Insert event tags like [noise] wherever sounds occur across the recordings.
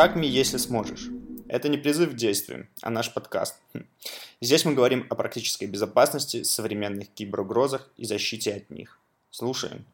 Хакми, если сможешь. Это не призыв к действию, а наш подкаст. Хм. Здесь мы говорим о практической безопасности, современных киберугрозах и защите от них. Слушаем.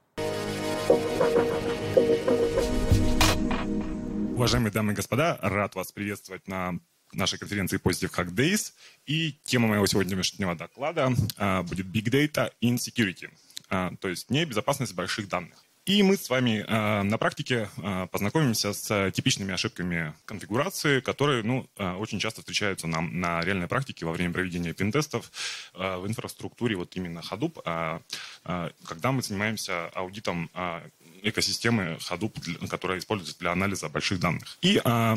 Уважаемые дамы и господа, рад вас приветствовать на нашей конференции Positive Hack Days. И тема моего сегодняшнего доклада а, будет Big Data in Security, а, то есть не безопасность больших данных. И мы с вами э, на практике э, познакомимся с типичными ошибками конфигурации, которые ну, э, очень часто встречаются нам на реальной практике во время проведения пентестов э, в инфраструктуре вот именно Hadoop, э, э, когда мы занимаемся аудитом э, экосистемы Hadoop, которая используется для анализа больших данных. И э,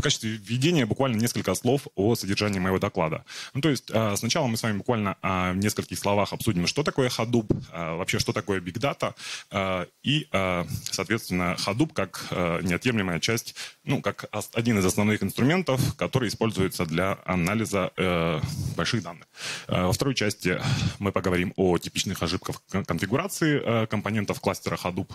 в качестве введения буквально несколько слов о содержании моего доклада. Ну, то есть э, сначала мы с вами буквально э, в нескольких словах обсудим, что такое Hadoop, э, вообще что такое Big Data, и, соответственно, Hadoop как неотъемлемая часть, ну, как один из основных инструментов, который используется для анализа э, больших данных. Во второй части мы поговорим о типичных ошибках конфигурации компонентов кластера Hadoop,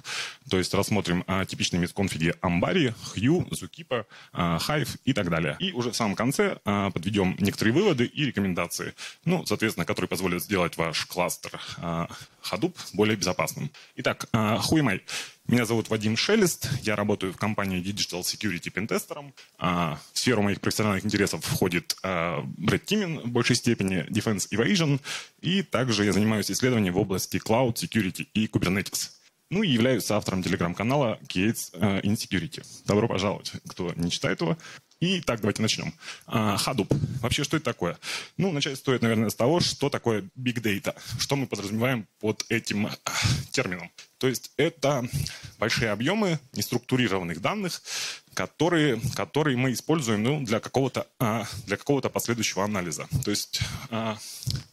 то есть рассмотрим типичные мисконфиги Ambari, Hue, Zookeeper, э, Hive и так далее. И уже в самом конце э, подведем некоторые выводы и рекомендации, ну, соответственно, которые позволят сделать ваш кластер э, Hadoop более безопасным. Итак, э, am I? Меня зовут Вадим Шелест, я работаю в компании Digital Security Pentester. В сферу моих профессиональных интересов входит Red Teaming в большей степени, Defense Evasion, и также я занимаюсь исследованием в области Cloud Security и Kubernetes. Ну и являюсь автором телеграм-канала Gates in Security. Добро пожаловать, кто не читает его. И так, давайте начнем. Hadoop. Вообще, что это такое? Ну, начать стоит, наверное, с того, что такое Big Data. Что мы подразумеваем под этим термином. То есть это большие объемы неструктурированных данных, которые, которые мы используем ну, для какого-то а, для какого-то последующего анализа. То есть а,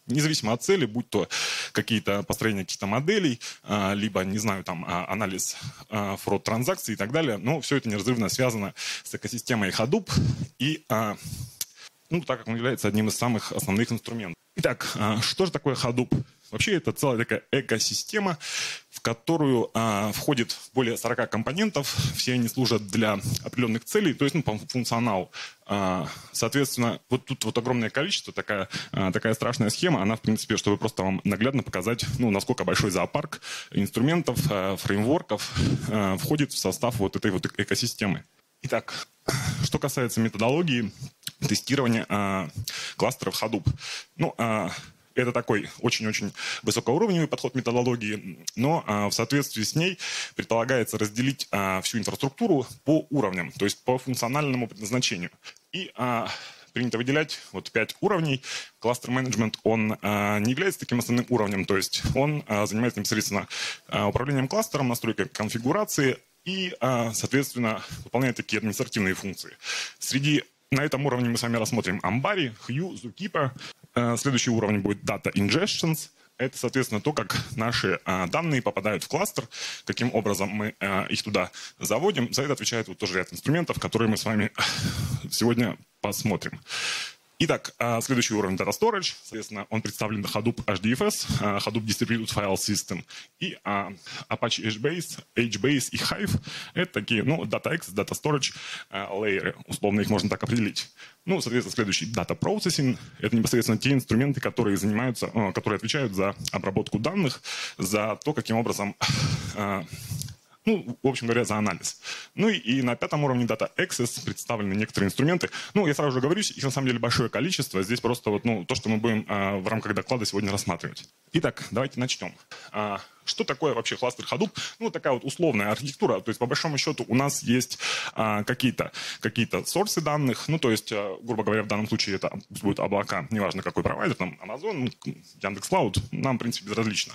независимо от цели, будь то какие-то построения каких-то моделей, а, либо, не знаю, там анализ фрод транзакций и так далее, но все это неразрывно связано с экосистемой Hadoop и ну, так как он является одним из самых основных инструментов. Итак, что же такое Hadoop? Вообще это целая такая экосистема, в которую а, входит более 40 компонентов. Все они служат для определенных целей, то есть ну, по функционалу. А, соответственно, вот тут вот огромное количество, такая, а, такая страшная схема, она, в принципе, чтобы просто вам наглядно показать, ну, насколько большой зоопарк инструментов, а, фреймворков а, входит в состав вот этой вот экосистемы. Итак, что касается методологии тестирования а, кластеров Hadoop. Ну, а, это такой очень-очень высокоуровневый подход методологии, но а, в соответствии с ней предполагается разделить а, всю инфраструктуру по уровням, то есть по функциональному предназначению. И а, принято выделять вот пять уровней. Кластер менеджмент, он а, не является таким основным уровнем, то есть он а, занимается непосредственно а, управлением кластером, настройкой конфигурации и, а, соответственно, выполняет такие административные функции. Среди на этом уровне мы с вами рассмотрим Hue, Zookeeper, Э, следующий уровень будет Data Ingestions. Это, соответственно, то, как наши а, данные попадают в кластер, каким образом мы а, их туда заводим. За это отвечает вот тоже ряд инструментов, которые мы с вами сегодня посмотрим. Итак, а, следующий уровень Data Storage, соответственно, он представлен Hadoop HDFS, а, Hadoop Distributed File System и а, Apache HBase, HBase и Hive. Это такие, ну, Data Access, Data Storage лейеры, условно их можно так определить. Ну, соответственно, следующий Data Processing – это непосредственно те инструменты, которые занимаются, которые отвечают за обработку данных, за то, каким образом ну, в общем говоря, за анализ. Ну и, на пятом уровне Data Access представлены некоторые инструменты. Ну, я сразу же говорю, их на самом деле большое количество. Здесь просто вот, ну, то, что мы будем а, в рамках доклада сегодня рассматривать. Итак, давайте начнем. А, что такое вообще кластер Hadoop? Ну, такая вот условная архитектура. То есть, по большому счету, у нас есть а, какие-то какие сорсы данных. Ну, то есть, а, грубо говоря, в данном случае это будут облака, неважно какой провайдер, там Amazon, Яндекс.Клауд, нам, в принципе, безразлично.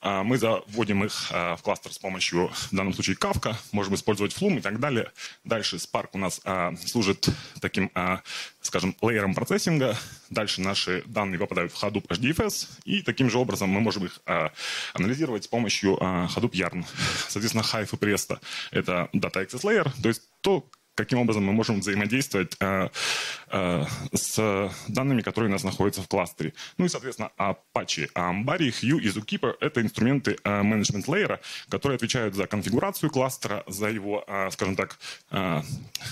А, мы заводим их а, в кластер с помощью, в данном случае, Kafka, можем использовать Flume и так далее. Дальше Spark у нас а, служит таким, а, скажем, лейером процессинга. Дальше наши данные попадают в Hadoop HDFS, и таким же образом мы можем их а, анализировать делать с помощью а, Hadoop Yarn. Соответственно, Hive и Presto — это Data Access Layer, то есть то, каким образом мы можем взаимодействовать э, э, с данными, которые у нас находятся в кластере. Ну и, соответственно, Apache, Ambari, Hue и Zookeeper — это инструменты э, менеджмент лейера, которые отвечают за конфигурацию кластера, за его, э, скажем так, э,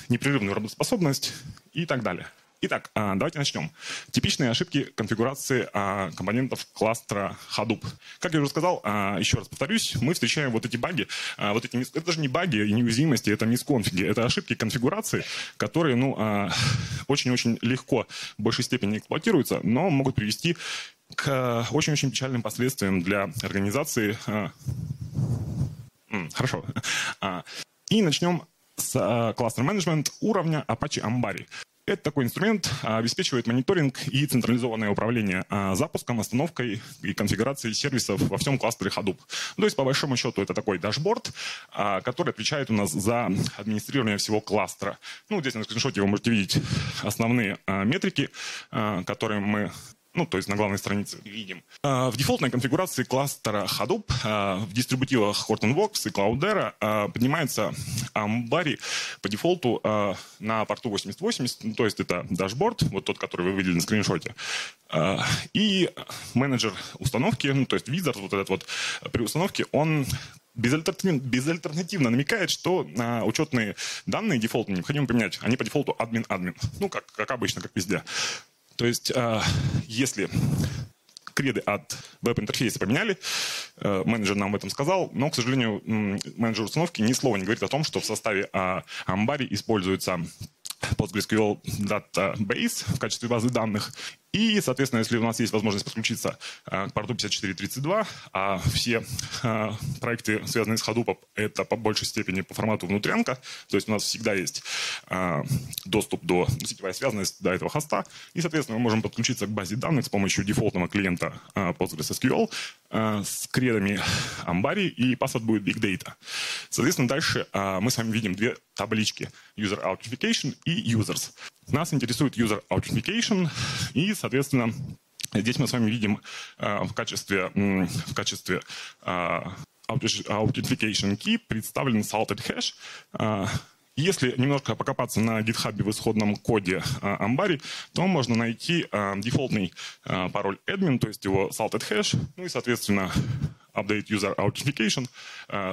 непрерывную работоспособность и так далее. Итак, а, давайте начнем. Типичные ошибки конфигурации а, компонентов кластера Hadoop. Как я уже сказал, а, еще раз повторюсь, мы встречаем вот эти баги, вот эти, это даже не баги и неуязвимости, это мисконфиги, это ошибки конфигурации, которые ну, очень-очень легко в большей степени эксплуатируются, но могут привести к очень-очень печальным последствиям для организации. Хорошо. И начнем с кластер менеджмент уровня Apache Ambari. Это такой инструмент а, обеспечивает мониторинг и централизованное управление а, запуском, остановкой и конфигурацией сервисов во всем кластере Hadoop. То есть, по большому счету, это такой дашборд, а, который отвечает у нас за администрирование всего кластера. Ну, здесь на скриншоте вы можете видеть основные метрики, которые мы ну, то есть на главной странице видим. А, в дефолтной конфигурации кластера Hadoop а, в дистрибутивах Hortonworks и Cloudera а, поднимается Ambari по дефолту на порту 8080, ну, то есть это дашборд, вот тот, который вы видели на скриншоте. И менеджер установки, ну, то есть Wizard, вот этот вот при установке, он безальтернативно, безальтернативно намекает, что а, учетные данные дефолтные необходимо поменять. Они по дефолту админ-админ. Ну, как, как обычно, как везде. То есть, а, если креды от веб-интерфейса поменяли, э, менеджер нам об этом сказал, но, к сожалению, менеджер установки ни слова не говорит о том, что в составе Ambari используется PostgreSQL Database в качестве базы данных, и, соответственно, если у нас есть возможность подключиться э, к порту 5432, а все э, проекты, связанные с Hadoop, это по большей степени по формату внутрянка, то есть у нас всегда есть э, доступ до сетевая связанность до этого хоста, и, соответственно, мы можем подключиться к базе данных с помощью дефолтного клиента PostgreSQL с кредами Ambari, и password будет Big Data. Соответственно, дальше мы с вами видим две таблички User Authentication и Users. Нас интересует User Authentication, и, соответственно, здесь мы с вами видим э, в качестве, в качестве э, Authentication Key представлен salted hash. Э, если немножко покопаться на GitHub в исходном коде Ambari, то можно найти дефолтный пароль admin, то есть его salted hash, ну и, соответственно, update user authentication,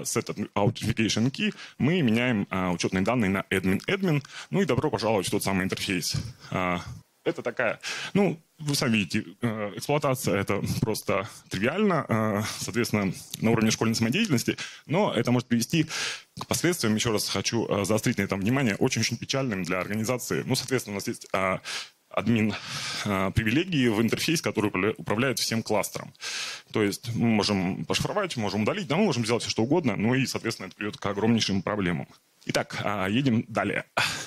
set authentication key, мы меняем учетные данные на admin admin, ну и добро пожаловать в тот самый интерфейс. Это такая, ну, вы сами видите, э, эксплуатация это просто тривиально, э, соответственно, на уровне школьной самодеятельности, но это может привести к последствиям, еще раз хочу э, заострить на этом внимание, очень-очень печальным для организации. Ну, соответственно, у нас есть админ э, привилегии в интерфейс, который управляет всем кластером. То есть мы можем пошифровать, можем удалить, да, мы можем сделать все что угодно, ну и, соответственно, это приведет к огромнейшим проблемам. Итак, э, едем далее.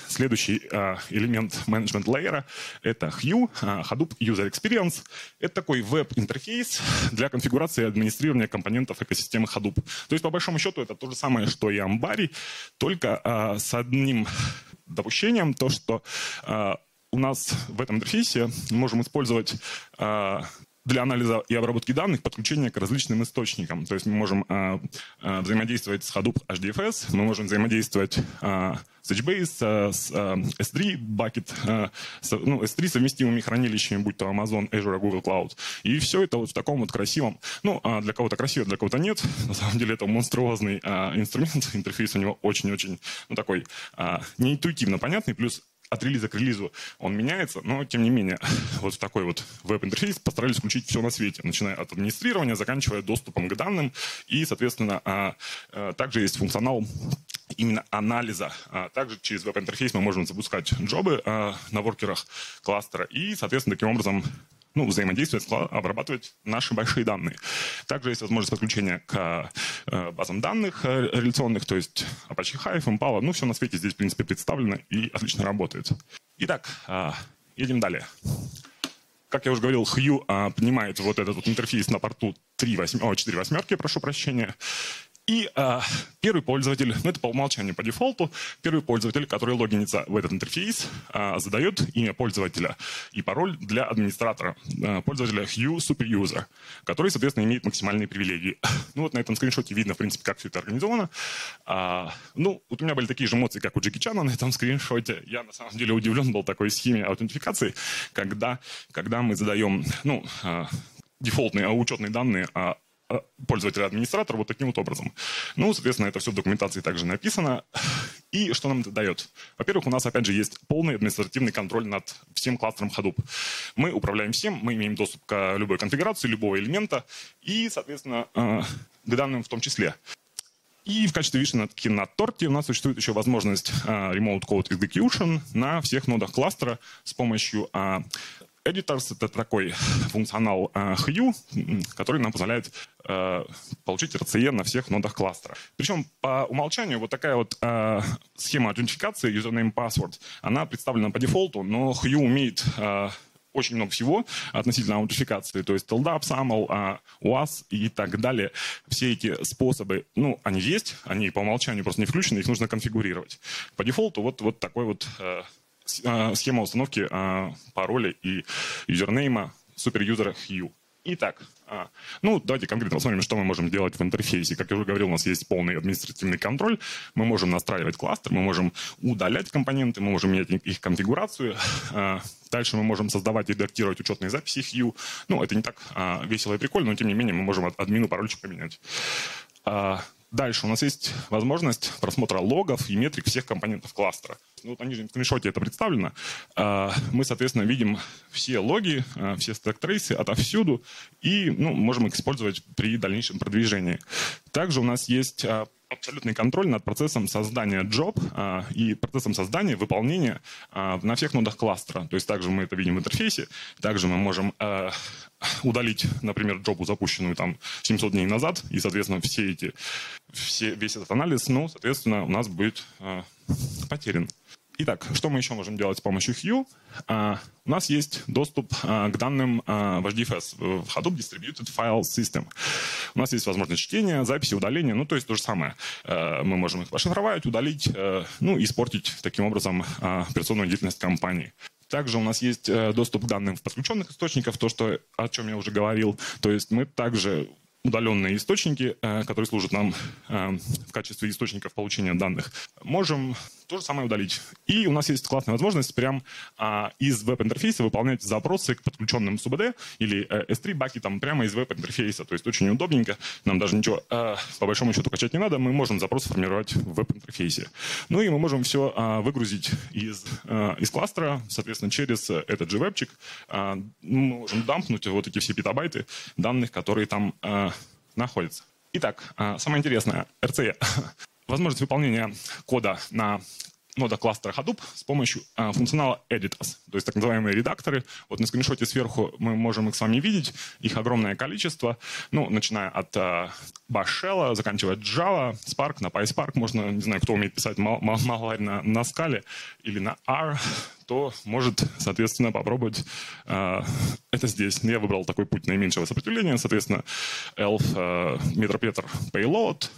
Следующий э, элемент менеджмент лейера – это Hue, Hadoop User Experience. Это такой веб-интерфейс для конфигурации и администрирования компонентов экосистемы Hadoop. То есть, по большому счету, это то же самое, что и Ambari, только с одним допущением, то, что у нас в этом интерфейсе мы можем использовать а, для анализа и обработки данных подключение к различным источникам. То есть мы можем э, э, взаимодействовать с Hadoop HDFS, мы можем взаимодействовать э, с HBase, с э, S3 bucket, э, с, ну, S3 совместимыми хранилищами, будь то Amazon, Azure, Google Cloud. И все это вот в таком вот красивом, ну, э, для кого-то красиво, для кого-то нет. На самом деле это монструозный э, инструмент, [laughs] интерфейс у него очень-очень, ну, такой э, неинтуитивно понятный, плюс от релиза к релизу он меняется, но тем не менее [laughs] вот в такой вот веб-интерфейс постарались включить все на свете, начиная от администрирования, заканчивая доступом к данным, и, соответственно, а, а, также есть функционал именно анализа. А также через веб-интерфейс мы можем запускать джобы на воркерах кластера и, соответственно, таким образом ну, взаимодействовать, обрабатывать наши большие данные. Также есть возможность подключения к э, базам данных э, реляционных, то есть Apache Hive, Impala, ну, все на свете здесь, в принципе, представлено и отлично работает. Итак, э, едем далее. Как я уже говорил, Hue поднимает вот этот вот интерфейс на порту 3 8, о, 4 восьмерки, прошу прощения. И а, первый пользователь, ну это по умолчанию, по дефолту, первый пользователь, который логинится в этот интерфейс, а, задает имя пользователя и пароль для администратора, а, пользователя Hue Superuser, который, соответственно, имеет максимальные привилегии. [laughs] Ну вот на этом скриншоте видно, в принципе, как все это организовано. А, ну, вот у меня были такие же эмоции, как у Джеки Чана на этом скриншоте. Я, на самом деле, удивлен был такой схеме аутентификации, когда, когда мы задаем, ну, а, дефолтные а учетные данные а, пользователя-администратора вот таким вот образом. Ну, соответственно, это все в документации также написано. И что нам это дает? Во-первых, у нас, опять же, есть полный административный контроль над всем кластером Hadoop. Мы управляем всем, мы имеем доступ к любой конфигурации, любого элемента и, соответственно, а, к данным в том числе. И в качестве вишенки на торте у нас существует еще возможность uh, Remote Code Execution на всех нодах кластера с помощью uh, Editors — это такой функционал э, Hue, который нам позволяет э, получить RCE на всех нодах кластера. Причем по умолчанию вот такая вот э, схема аутентификации username password, она представлена по дефолту, но Hue умеет э, очень много всего относительно аутентификации, то есть LDAP, SAML, э, UAS и так далее. Все эти способы, ну, они есть, они по умолчанию просто не включены, их нужно конфигурировать. По дефолту вот, вот такой вот э, схема установки а, пароля и юзернейма суперюзера Hue. Итак, а, ну, давайте конкретно посмотрим, что мы можем делать в интерфейсе. Как я уже говорил, у нас есть полный административный контроль. Мы можем настраивать кластер, мы можем удалять компоненты, мы можем менять их конфигурацию. Дальше мы можем создавать и редактировать учетные записи Hue. Ну, это не так весело и прикольно, но тем не менее мы можем админу парольчик поменять. Дальше у нас есть возможность просмотра логов и метрик всех компонентов кластера. Ну, вот на нижнем скриншоте это представлено. А, мы, соответственно, видим все логи, а, все stack trace ы отовсюду и ну, можем их использовать при дальнейшем продвижении. Также у нас есть а, абсолютный контроль над процессом создания job а, и процессом создания, выполнения а, на всех нодах кластера. То есть также мы это видим в интерфейсе, также мы можем а, удалить, например, job у, запущенную там 700 дней назад, и, соответственно, все эти, все, весь этот анализ, ну, соответственно, у нас будет а, потерян. Итак, что мы еще можем делать с помощью Hue? Uh, у нас есть доступ uh, к данным uh, в HDFS, в Hadoop Distributed File System. У нас есть возможность чтения, записи, удаления, ну, то есть то же самое. Мы можем их пошифровать, удалить, ну, испортить таким образом операционную деятельность компании. Также у нас есть доступ к данным в подключенных источниках, то, что, о чем я уже говорил. То есть мы также удаленные источники, которые служат нам в качестве источников получения данных, можем то же самое удалить. И у нас есть классная возможность прям а, из веб-интерфейса выполнять запросы к подключенным СУБД или э, S3 бакетам прямо из веб-интерфейса. То есть очень удобненько. Нам даже ничего э, по большому счету качать не надо. Мы можем запрос формировать в веб-интерфейсе. Ну и мы можем все а, выгрузить из, из кластера, соответственно, через этот же вебчик. А, мы можем дампнуть вот эти все петабайты данных, которые там находятся. Итак, а, самое интересное, RCE [laughs] возможность выполнения кода на нода кластера Hadoop с помощью э, функционала editors, то есть так называемые редакторы. Вот на скриншоте сверху мы можем их с вами видеть, их огромное количество, ну, начиная от э, Bash Shell, заканчивая Java, Spark, на PySpark можно, не знаю, кто умеет писать мал маларь на, на скале или на R, то может, соответственно, попробовать э, это здесь. Я выбрал такой путь наименьшего сопротивления, соответственно, ELF, э, MeterPeter Payload,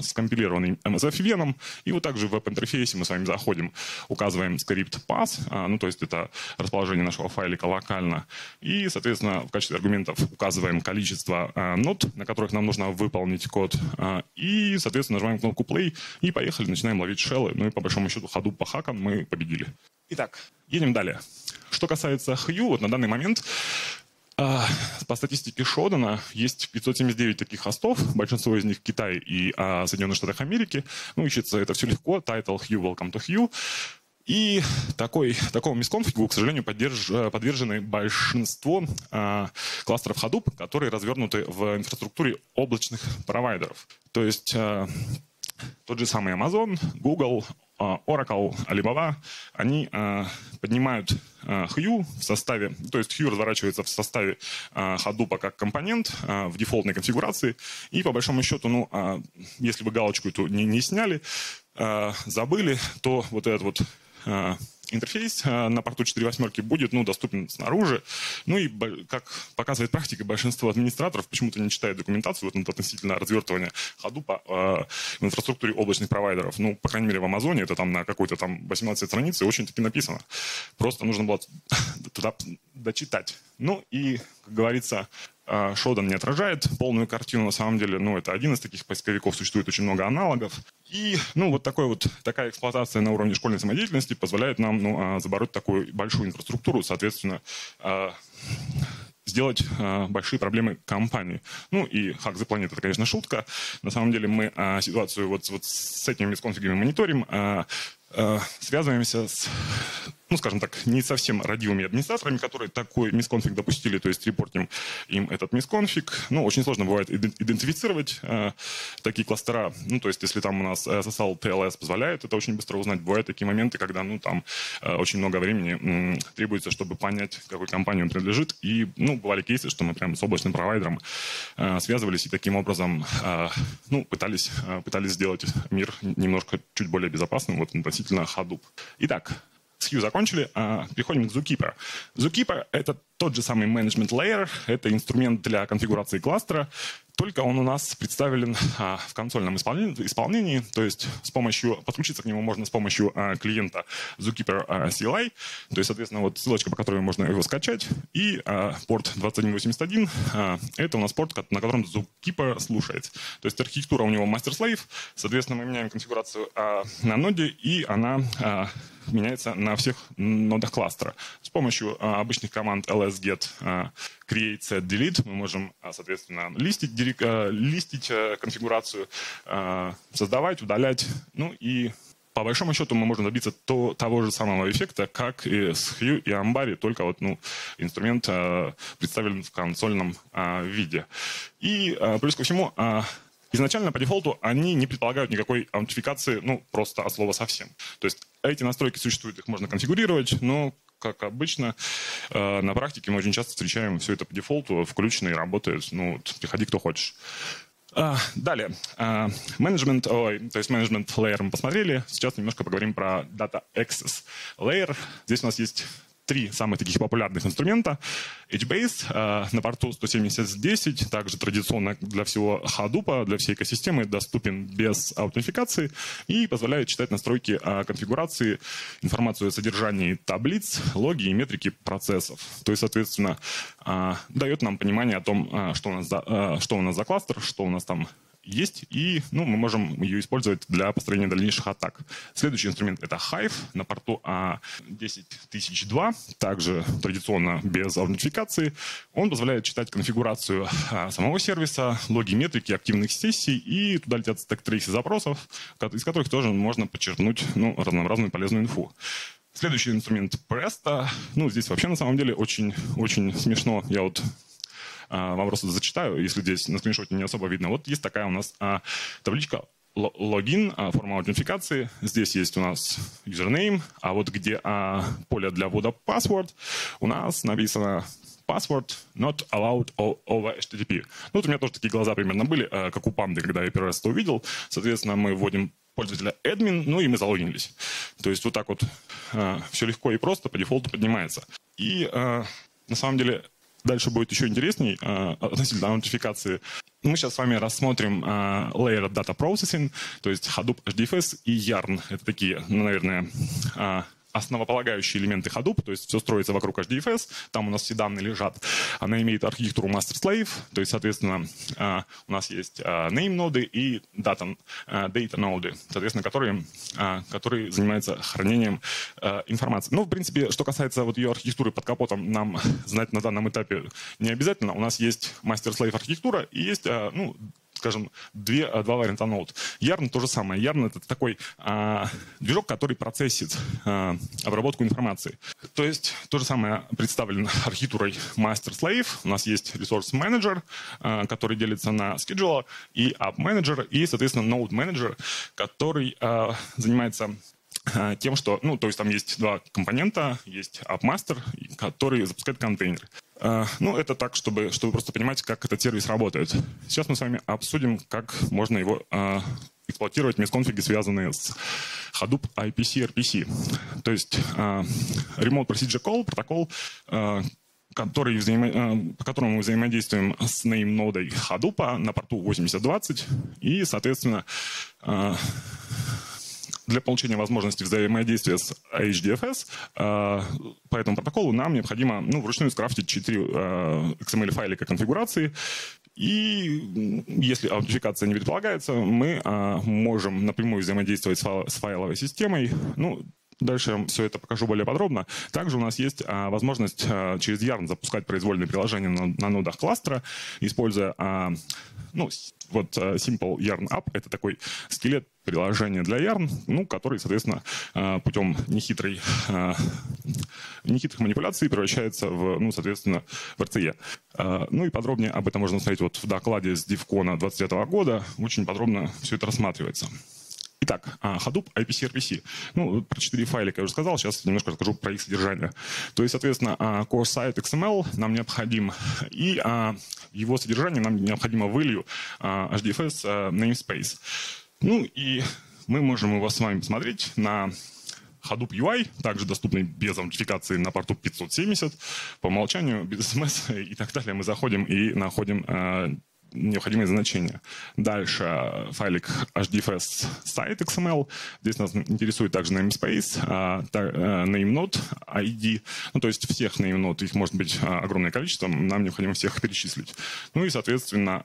скомпилированный MSF-веном. И вот также в веб-интерфейсе мы с вами заходим, указываем скрипт pass, а, ну то есть это расположение нашего файлика локально. И, соответственно, в качестве аргументов указываем количество а, нот, на которых нам нужно выполнить код. И, соответственно, нажимаем кнопку play и поехали, начинаем ловить шеллы. Ну и по большому счету ходу по хакам мы победили. Итак, едем далее. Что касается Hue, вот на данный момент по статистике Шодана есть 579 таких хостов, большинство из них в Китае и а, Соединенных Штатах Америки. Ну, ищется это все легко. Title Hue, Welcome to Hue. И такой, такому мисконфигу, к сожалению, поддерж, подвержены большинство э, кластеров Hadoop, которые развернуты в инфраструктуре облачных провайдеров. То есть э, тот же самый Amazon, Google, а, Oracle, Alibaba, они а, поднимают а, Hue в составе, то есть Hue разворачивается в составе Hadoop как компонент в дефолтной конфигурации, и по большому счету, ну, если вы галочку эту не, не сняли, забыли, то вот этот вот интерфейс на порту 4.8 будет ну, доступен снаружи. Ну и, как показывает практика, большинство администраторов почему-то не читают документацию вот, относительно развертывания Hadoop в инфраструктуре облачных провайдеров. Ну, по крайней мере, в Амазоне это там на какой-то там 18 странице очень-таки написано. Просто нужно было [laughs] туда дочитать. Ну и, как говорится, а, Шодан не отражает полную картину, на самом деле, ну, это один из таких поисковиков, существует очень много аналогов. И, ну, вот, такой вот такая эксплуатация на уровне школьной самодеятельности позволяет нам, ну, а, забороть такую большую инфраструктуру, соответственно, а, сделать э, большие проблемы компании. Ну и Hack the Planet это, конечно, шутка. На самом деле мы э, ситуацию вот, вот с этими мисконфигами мониторим, э, э, связываемся с ну, скажем так, не совсем родивыми администраторами, которые такой мисконфиг допустили, то есть репортим им этот мисконфиг. Ну, очень сложно бывает идентифицировать э, такие кластера. Ну, то есть, если там у нас SSL TLS позволяет это очень быстро узнать, бывают такие моменты, когда, ну, там э, очень много времени м, требуется, чтобы понять, какой компании он принадлежит. И, ну, бывали кейсы, что мы прямо с облачным провайдером э, связывались и таким образом, э, ну, пытались, э, пытались сделать мир немножко чуть более безопасным вот относительно Hadoop. Итак, с Hue закончили, а, переходим к Zookeeper. Zookeeper — это тот же самый management layer, это инструмент для конфигурации кластера, только он у нас представлен а, в консольном исполнении, то есть с помощью, подключиться к нему можно с помощью а, клиента Zookeeper а, CLI, то есть, соответственно, вот ссылочка, по которой можно его скачать, и а, порт 2181, а, это у нас порт, на котором Zookeeper слушается. То есть архитектура у него master-slave, соответственно, мы меняем конфигурацию на ноде, и она меняется на всех нодах кластера. С помощью а, обычных команд lsget, а, create, set, delete мы можем, а, соответственно, листить, листить конфигурацию, создавать, удалять, ну и по большому счету мы можем добиться то, того же самого эффекта, как и с Hue и Ambari, только вот ну, инструмент представлен в консольном виде. И плюс ко всему, Изначально по дефолту они не предполагают никакой аутентификации, ну, просто от слова совсем. То есть эти настройки существуют, их можно конфигурировать, но как обычно, э, на практике мы очень часто встречаем все это по дефолту, включено и работает. Ну, вот, приходи, кто хочешь. Uh, далее. Менеджмент, uh, то есть менеджмент layer мы посмотрели. Сейчас немножко поговорим про Data Access Layer. Здесь у нас есть три самых таких популярных инструмента. HBase э, на порту 17010, также традиционно для всего Hadoop, для всей экосистемы, доступен без аутентификации и позволяет читать настройки э, конфигурации, информацию о содержании таблиц, логи и метрики процессов. То есть, соответственно, э, дает нам понимание о том, что, у нас за, что у нас за кластер, что у нас там есть, и ну, мы можем ее использовать для построения дальнейших атак. Следующий инструмент — это Hive на порту а, 10002, также традиционно без аутентификации. Он позволяет читать конфигурацию а, самого сервиса, логи метрики активных сессий, и туда летят stack trace ы запросов, из которых тоже можно почерпнуть ну, разнообразную полезную инфу. Следующий инструмент Presto. Ну, здесь вообще на самом деле очень, очень смешно. Я вот а, вам просто зачитаю, если здесь на скриншоте не особо видно. Вот есть такая у нас а, табличка логин, а, форма аутентификации. Здесь есть у нас username, а вот где а, поле для ввода password, у нас написано password not allowed over HTTP. Ну, вот у меня тоже такие глаза примерно были, а, как у панды, когда я первый раз это увидел. Соответственно, мы вводим пользователя admin, ну и мы залогинились. То есть вот так вот а, все легко и просто по дефолту поднимается. И а, на самом деле дальше будет еще интересней э, относительно аутентификации. Мы сейчас с вами рассмотрим э, Layer Data Processing, то есть Hadoop HDFS и Yarn. Это такие, ну, наверное, э, основополагающие элементы Hadoop, то есть все строится вокруг HDFS, там у нас все данные лежат. Она имеет архитектуру master-slave, то есть, соответственно, а, у нас есть а, name-ноды и data, data-ноды, соответственно, которые, которые занимаются хранением информации. Ну, в принципе, что касается вот ее архитектуры под капотом, нам знать на данном этапе не обязательно. У нас есть master-slave архитектура и есть ну, скажем, две, а, два варианта ноут. Yarn то же самое. Yarn это такой а, движок, который процессит а, обработку информации. То есть то же самое представлено архитектурой master-slave. У нас есть ресурс менеджер, а, который делится на scheduler и app manager и, соответственно, node manager, который а, занимается а, тем, что, ну, то есть там есть два компонента, есть AppMaster, который запускает контейнер. А, ну, это так, чтобы, чтобы просто понимать, как этот сервис работает. Сейчас мы с вами обсудим, как можно его а, эксплуатировать мисконфиги, связанные с Hadoop IPC RPC. То есть uh, Remote Procedure Call протокол, который по которому мы взаимодействуем с name-нодой Hadoop на порту 8020, и, соответственно, для получения возможности взаимодействия с HDFS э, по этому протоколу нам необходимо ну, вручную скрафтить 4 э, XML-файлика конфигурации. И если аутентификация не предполагается, мы э, можем напрямую взаимодействовать с файловой системой. Ну, Дальше все это покажу более подробно. Также у нас есть а, возможность а, через Yarn запускать произвольные приложения на, на нодах кластера, используя а, ну, вот uh, Simple Yarn App — это такой скелет приложения для Yarn, ну, который, соответственно, uh, путем нехитрой, uh, нехитрых манипуляций превращается в, ну, соответственно, в RCE. Ну и подробнее об этом можно смотреть вот в докладе с DevCon 2020 года. Очень подробно все это рассматривается. Итак, Hadoop IPC RPC. Ну, про четыре файлика я уже сказал, сейчас немножко расскажу про их содержание. То есть, соответственно, core site XML нам необходим, и его содержание нам необходимо value HDFS namespace. Ну и мы можем его с вами посмотреть на Hadoop UI, также доступный без аутентификации на порту 570, по умолчанию, без смс и так далее. Мы заходим и находим необходимые значения. Дальше файлик hdfs site XML. Здесь нас интересует также namespace, uh, name ID. Ну, то есть всех name их может быть огромное количество, нам необходимо всех перечислить. Ну и, соответственно,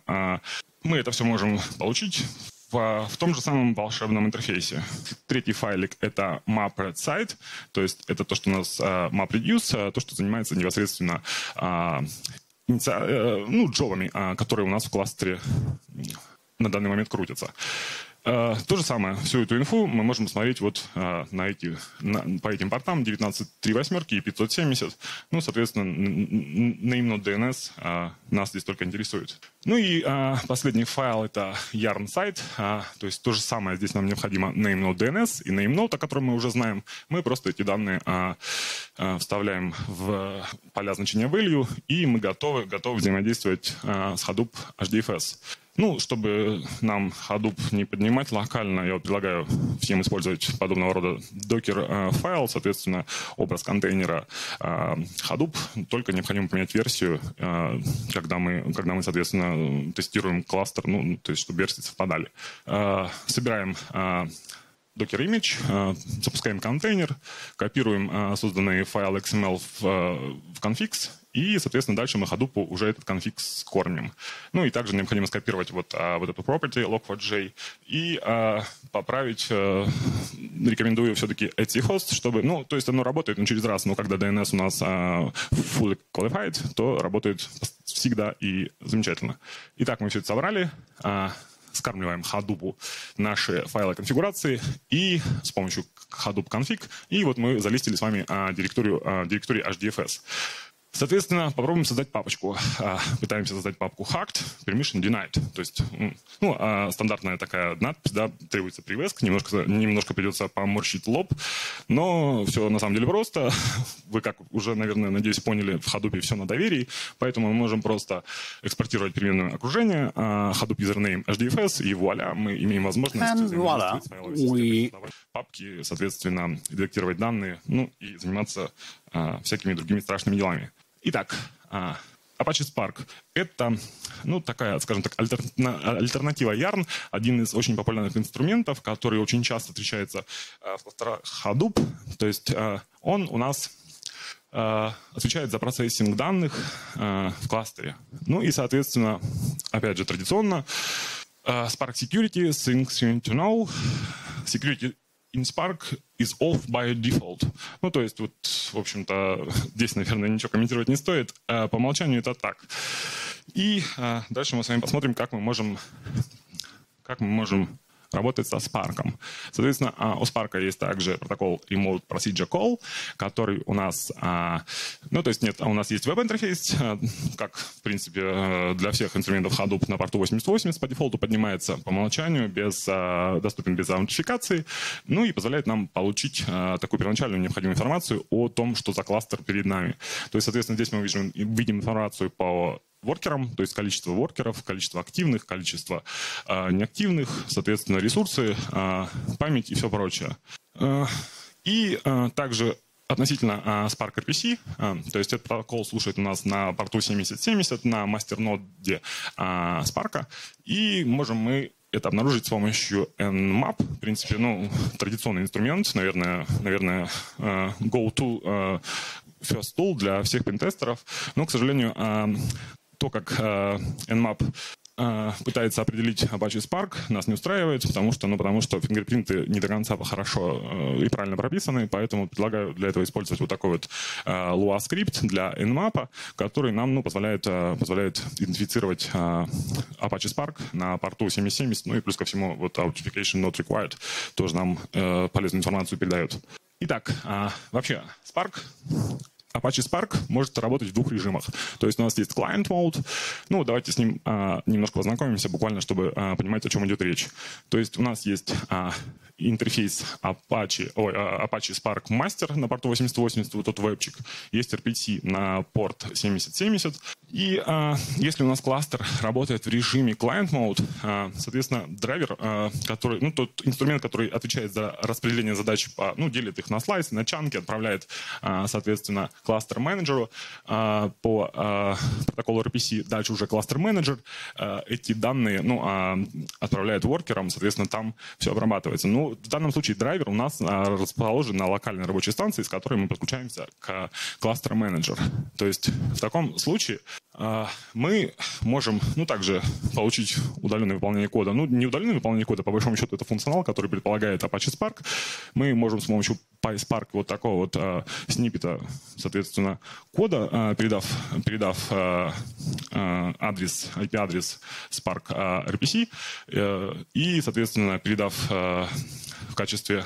мы это все можем получить в, том же самом волшебном интерфейсе. Третий файлик — это map site, то есть это то, что у нас uh, map то, что занимается непосредственно Э, ну, джобами, а, которые у нас в кластере на данный момент крутятся. Э, то же самое, всю эту инфу мы можем посмотреть вот э, на эти, на, по этим портам 19.3.8 и 570. Ну, соответственно, name DNS э, нас здесь только интересует. Ну и последний файл это yarn site, то есть то же самое, здесь нам необходимо name DNS и name о котором мы уже знаем. Мы просто эти данные вставляем в поля значения value, и мы готовы, готовы взаимодействовать с Hadoop HDFS. Ну, чтобы нам Hadoop не поднимать локально, я предлагаю всем использовать подобного рода докер э, файл, соответственно, образ контейнера э, Hadoop, только необходимо поменять версию, э, когда мы, когда мы, соответственно, тестируем кластер, ну, то есть, чтобы версии совпадали. Собираем Docker image, запускаем контейнер, копируем созданный файл XML в, в и, соответственно, дальше мы Hadoop уже этот конфиг скормим. Ну и также необходимо скопировать вот, а, вот эту property log4j и а, поправить, а, рекомендую все-таки host, чтобы, ну, то есть оно работает ну, через раз, но когда DNS у нас а, fully qualified, то работает всегда и замечательно. Итак, мы все это собрали. А, скармливаем Hadoop наши файлы конфигурации и с помощью Hadoop config, и вот мы залистили с вами а, директорию, а, директорию HDFS. Соответственно, попробуем создать папочку. А, пытаемся создать папку hacked, permission denied. То есть, ну, а, стандартная такая надпись, да, требуется привеск, немножко, немножко придется поморщить лоб, но все на самом деле просто. [laughs] Вы, как уже, наверное, надеюсь, поняли, в Hadoop все на доверии, поэтому мы можем просто экспортировать переменное окружение, а, Hadoop username HDFS, и вуаля, мы имеем возможность voilà. We... папки, соответственно, редактировать данные, ну, и заниматься всякими другими страшными делами. Итак, а, Apache Spark — это, ну, такая, скажем так, альтернатива Yarn, один из очень популярных инструментов, который очень часто встречается а, в кластерах Hadoop. То есть а, он у нас отвечает за процессинг данных в кластере. Ну и, соответственно, опять же, традиционно Spark Security, Things to Know, Security in Spark is off by default. Ну, то есть, вот, в общем-то, [laughs] здесь, наверное, ничего комментировать не стоит. А по умолчанию это так. И а, дальше мы с вами посмотрим, как мы можем, как мы можем работает со Spark. Соответственно, а, у Spark есть также протокол Remote Procedure Call, который у нас, а, ну, то есть нет, у нас есть веб-интерфейс, а, как, в принципе, э, для всех инструментов Hadoop на порту 8080 по дефолту поднимается по умолчанию, без, доступен без аутентификации, ну и позволяет нам получить такую первоначальную необходимую информацию о том, что за кластер перед нами. То есть, соответственно, здесь мы видим, видим информацию по воркерам, то есть количество воркеров, количество активных, количество э, неактивных, соответственно, ресурсы, э, память и все прочее. Э, и э, также Относительно а, Spark RPC, а, то есть этот протокол слушает у нас на порту 7070 на мастерноде а, Spark, и можем мы это обнаружить с помощью Nmap. В принципе, ну, традиционный инструмент, наверное, наверное go-to first tool для всех пентестеров. Но, к сожалению, то, как uh, Nmap а, пытается определить Apache Spark, нас не устраивает, потому что, ну, потому что фингерпринты не до конца хорошо э, и правильно прописаны, поэтому предлагаю для этого использовать вот такой вот э, Lua скрипт для Nmap, который нам ну, позволяет, э, позволяет идентифицировать Apache Spark на порту 7070, ну и плюс ко всему вот Authentication Not Required тоже нам полезную информацию передает. Итак, а, вообще Spark Apache Spark может работать в двух режимах. То есть у нас есть client mode. Ну, давайте с ним а, немножко познакомимся, буквально, чтобы а, понимать, о чем идет речь. То есть у нас есть а, интерфейс Apache, ой, а, Apache Spark Master на порту 8080, вот тот вебчик. Есть RPC на порт 7070. И а, если у нас кластер работает в режиме client mode, а, соответственно, драйвер, а, который, ну, тот инструмент, который отвечает за распределение задач, по, ну, делит их на слайсы, на чанки, отправляет, а, соответственно, кластер менеджеру а, по а, протоколу RPC. Дальше уже кластер менеджер а, эти данные, ну, а, отправляет воркерам, соответственно, там все обрабатывается. Ну, в данном случае драйвер у нас а, расположен на локальной рабочей станции, с которой мы подключаемся к кластеру менеджер. То есть в таком случае мы можем, ну, также получить удаленное выполнение кода. Ну, не удаленное выполнение кода, по большому счету, это функционал, который предполагает Apache Spark. Мы можем с помощью PySpark вот такого вот а, сниппета, соответственно, кода, а, передав, передав а, а, адрес, IP-адрес Spark а, RPC а, и, соответственно, передав а, в качестве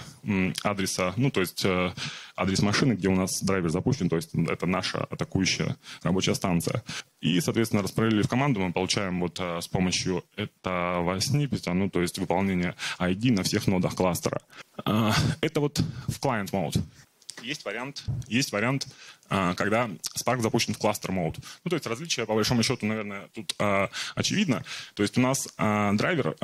адреса, ну, то есть а, адрес машины, где у нас драйвер запущен, то есть это наша атакующая рабочая станция. И, соответственно, распределили в команду, мы получаем вот а, с помощью этого сниппета, ну, то есть выполнение ID на всех нодах кластера. А, это вот в client mode. Есть вариант, есть вариант, а, когда Spark запущен в кластер mode. Ну, то есть различие, по большому счету, наверное, тут очевидно. То есть у нас драйвер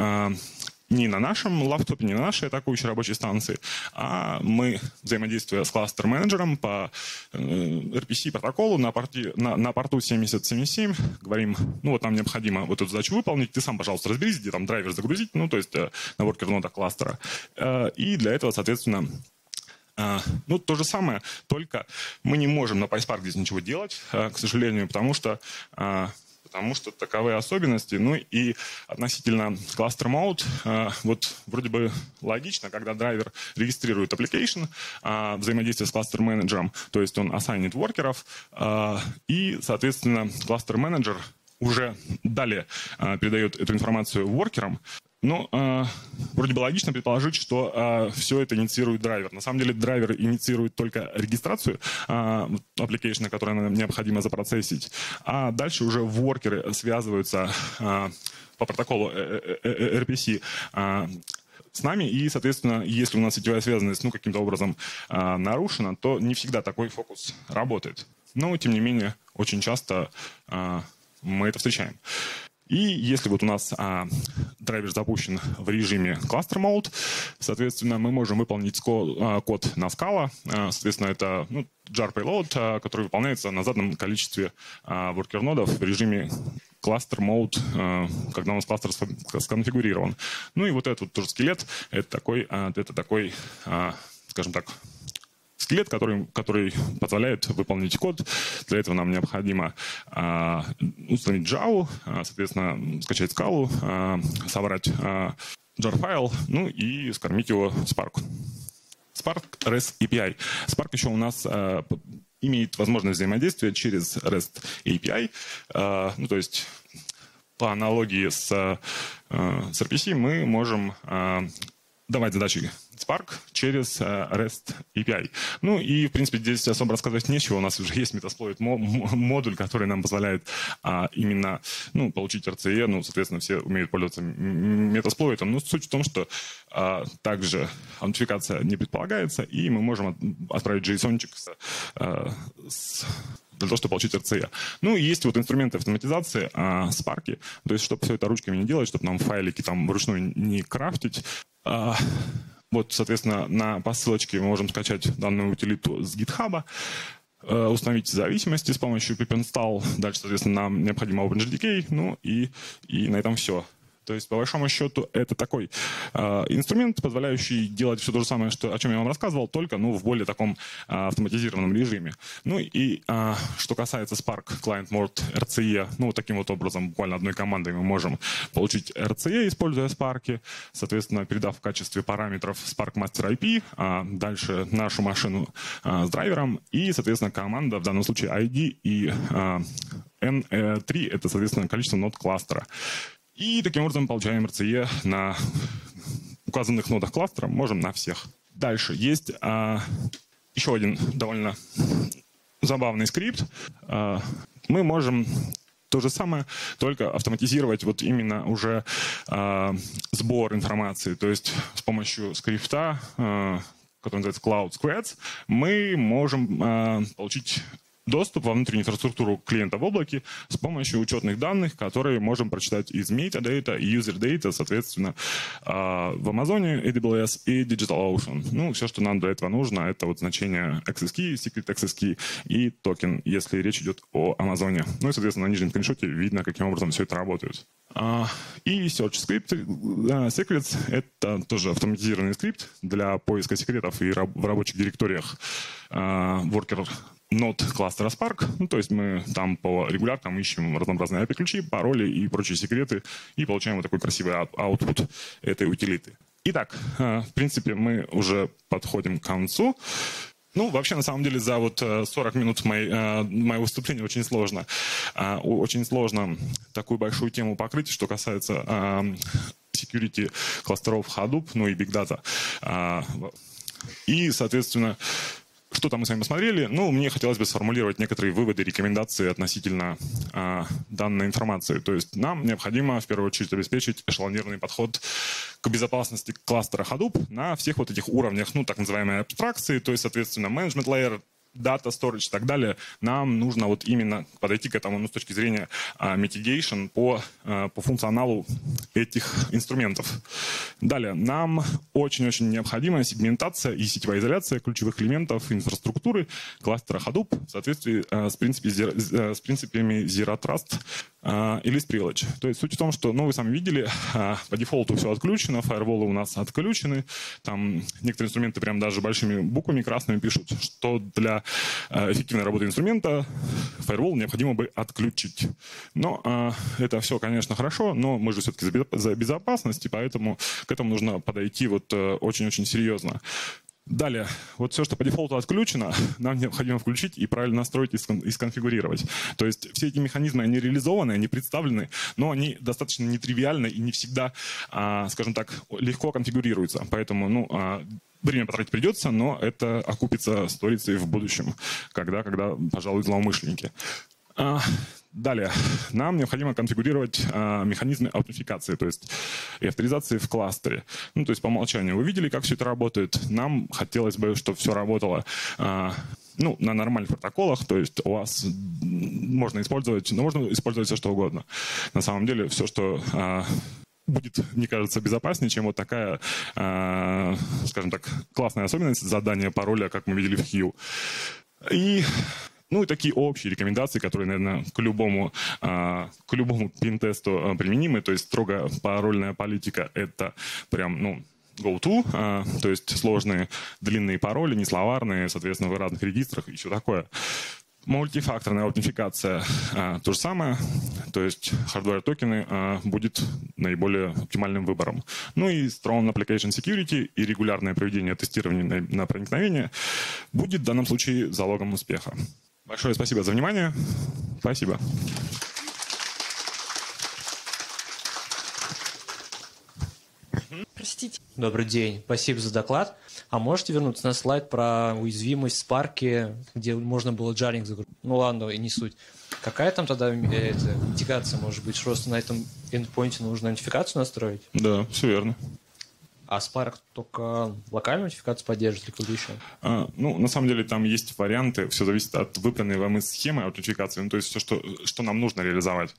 не на нашем лаптопе, не на нашей атакующей рабочей станции, а мы, взаимодействуя с кластер-менеджером по э, RPC протоколу на, порте, на, на порту 7077, говорим, ну вот нам необходимо вот эту задачу выполнить, ты сам, пожалуйста, разберись, где там драйвер загрузить, ну то есть э, на воркер нода кластера. Э, и для этого, соответственно, ну, то же самое, только мы не можем на PySpark здесь ничего делать, к сожалению, потому что потому что таковы особенности. Ну и относительно cluster mode, э, вот вроде бы логично, когда драйвер регистрирует application, э, взаимодействие с кластер менеджером, то есть он ассайнит воркеров, э, и, соответственно, кластер менеджер уже далее передает эту информацию воркерам, ну, э, вроде бы логично предположить, что э, все это инициирует драйвер. На самом деле драйвер инициирует только регистрацию э, application, которую нам необходимо запроцессить, а дальше уже воркеры связываются э, по протоколу RPC э, с нами, и, соответственно, если у нас сетевая связанность ну, каким-то образом э, нарушена, то не всегда такой фокус работает. Но, тем не менее, очень часто э, мы это встречаем. И если вот у нас а, драйвер запущен в режиме cluster mode, соответственно, мы можем выполнить код, а, код на скала. А, соответственно, это ну, jar payload, а, который выполняется на заданном количестве а, worker нодов в режиме mode, а, когда у нас кластер сконфигурирован. Ну и вот этот тоже скелет, это такой, а, это такой а, скажем так, скелет, который, который позволяет выполнить код. Для этого нам необходимо э, установить Java, э, соответственно, скачать скалу, э, собрать э, jar-файл, ну и скормить его Spark. Spark REST API. Spark еще у нас э, имеет возможность взаимодействия через REST API. Э, ну, то есть по аналогии с, э, с RPC мы можем э, давать задачи Spark через uh, REST API. Ну и, в принципе, здесь особо рассказывать нечего. У нас уже есть Metasploit модуль, который нам позволяет а, именно ну, получить RCE. Ну, соответственно, все умеют пользоваться Metasploit. Но суть в том, что а, также аутентификация не предполагается, и мы можем отправить JSON с, а, с для того, чтобы получить RCE. Ну и есть вот инструменты автоматизации а, Spark, то есть чтобы все это ручками не делать, чтобы нам файлики там вручную не крафтить. А, вот, соответственно, на по ссылочке мы можем скачать данную утилиту с GitHub, э, установить зависимости с помощью pip install. Дальше, соответственно, нам необходимо OpenJDK, ну и, и на этом все. То есть, по большому счету, это такой э, инструмент, позволяющий делать все то же самое, что, о чем я вам рассказывал, только ну, в более таком э, автоматизированном режиме. Ну и э, что касается Spark Client Mode RCE, ну, таким вот образом, буквально одной командой мы можем получить RCE, используя Spark, соответственно, передав в качестве параметров Spark Master IP, а дальше нашу машину а, с драйвером и, соответственно, команда, в данном случае ID и а, N3 — это, соответственно, количество нод кластера. И таким образом получаем RCE на указанных нодах кластера, можем на всех. Дальше есть а, еще один довольно забавный скрипт. А, мы можем то же самое, только автоматизировать вот именно уже э, сбор информации. То есть с помощью скрипта, э, который называется Cloud Squads, мы можем э, получить доступ во внутреннюю инфраструктуру клиента в облаке с помощью учетных данных, которые можем прочитать из metadata и user data, соответственно, а, в Амазоне, AWS и DigitalOcean. Ну, все, что нам для этого нужно, это вот значение access key, secret access key и токен, если речь идет о Амазоне. Ну и, соответственно, на нижнем скриншоте видно, каким образом все это работает. А, и Search Script Secrets — это тоже автоматизированный скрипт для поиска секретов и в рабочих директориях а, worker нод кластера Spark. Ну, то есть мы там по регуляркам ищем разнообразные API-ключи, пароли и прочие секреты и получаем вот такой красивый output этой утилиты. Итак, э, в принципе, мы уже подходим к концу. Ну, вообще, на самом деле, за вот 40 э, минут моей, э, моего выступления очень сложно, очень сложно такую большую тему покрыть, что касается security кластеров Hadoop, ну и Big Data. И, соответственно, что там мы с вами посмотрели? Ну, мне хотелось бы сформулировать некоторые выводы, рекомендации относительно э, данной информации. То есть нам необходимо в первую очередь обеспечить эшелонированный подход к безопасности кластера Hadoop на всех вот этих уровнях, ну, так называемой абстракции, то есть, соответственно, layer, data storage и так далее, нам нужно вот именно подойти к этому ну, с точки зрения uh, mitigation по, uh, по функционалу этих инструментов. Далее, нам очень-очень необходима сегментация и сетевая изоляция ключевых элементов инфраструктуры кластера Hadoop в соответствии uh, с, принципе, с принципами Zero Trust а, или с. То есть суть в том, что, ну, вы сами видели, а, по дефолту все отключено, фаерволы у нас отключены, там некоторые инструменты прям даже большими буквами красными пишут, что для а, эффективной работы инструмента фаервол необходимо бы отключить. Но это все, конечно, хорошо, но мы же все-таки за безопасность, и поэтому к этому нужно подойти вот э, очень-очень серьезно. Далее, вот все, что по дефолту отключено, нам необходимо включить и правильно настроить и сконфигурировать. То есть все эти механизмы, они реализованы, они представлены, но они достаточно нетривиальны и не всегда, а, скажем так, легко конфигурируются. Поэтому, ну, а, время потратить придется, но это окупится сторицей в будущем, когда, когда пожалуй, злоумышленники. А, далее, нам необходимо конфигурировать а, механизмы аутентификации, то есть и авторизации в кластере. Ну, то есть по умолчанию вы видели, как все это работает. Нам хотелось бы, чтобы все работало а, ну, на нормальных протоколах, то есть у вас можно использовать, ну, можно использовать все, что угодно. На самом деле, все, что а, будет, мне кажется, безопаснее, чем вот такая, э, скажем так, классная особенность задания пароля, как мы видели в Hue. И ну и такие общие рекомендации, которые, наверное, к любому, а, к любому пинтесту а, применимы. То есть строго парольная политика — это прям, ну, go-to, а, то есть сложные длинные пароли, несловарные, соответственно, в разных регистрах и все такое. Мультифакторная аутентификация а, то же самое, то есть hardware токены а, будет наиболее оптимальным выбором. Ну и Strong Application Security и регулярное проведение тестирования на, на проникновение будет в данном случае залогом успеха. Большое спасибо за внимание. Спасибо. Простите. Добрый день. Спасибо за доклад. А можете вернуться на слайд про уязвимость в Spark, где можно было джаринг загрузить? Ну ладно, и не суть. Какая там тогда э, это, индикация может быть? Просто на этом эндпоинте нужно идентификацию настроить? Да, все верно. А Spark только локальную нотификацию поддерживает или какую-то еще? А, ну, на самом деле там есть варианты, все зависит от выбранной вам схемы аутентификации, ну, то есть все, что, что нам нужно реализовать.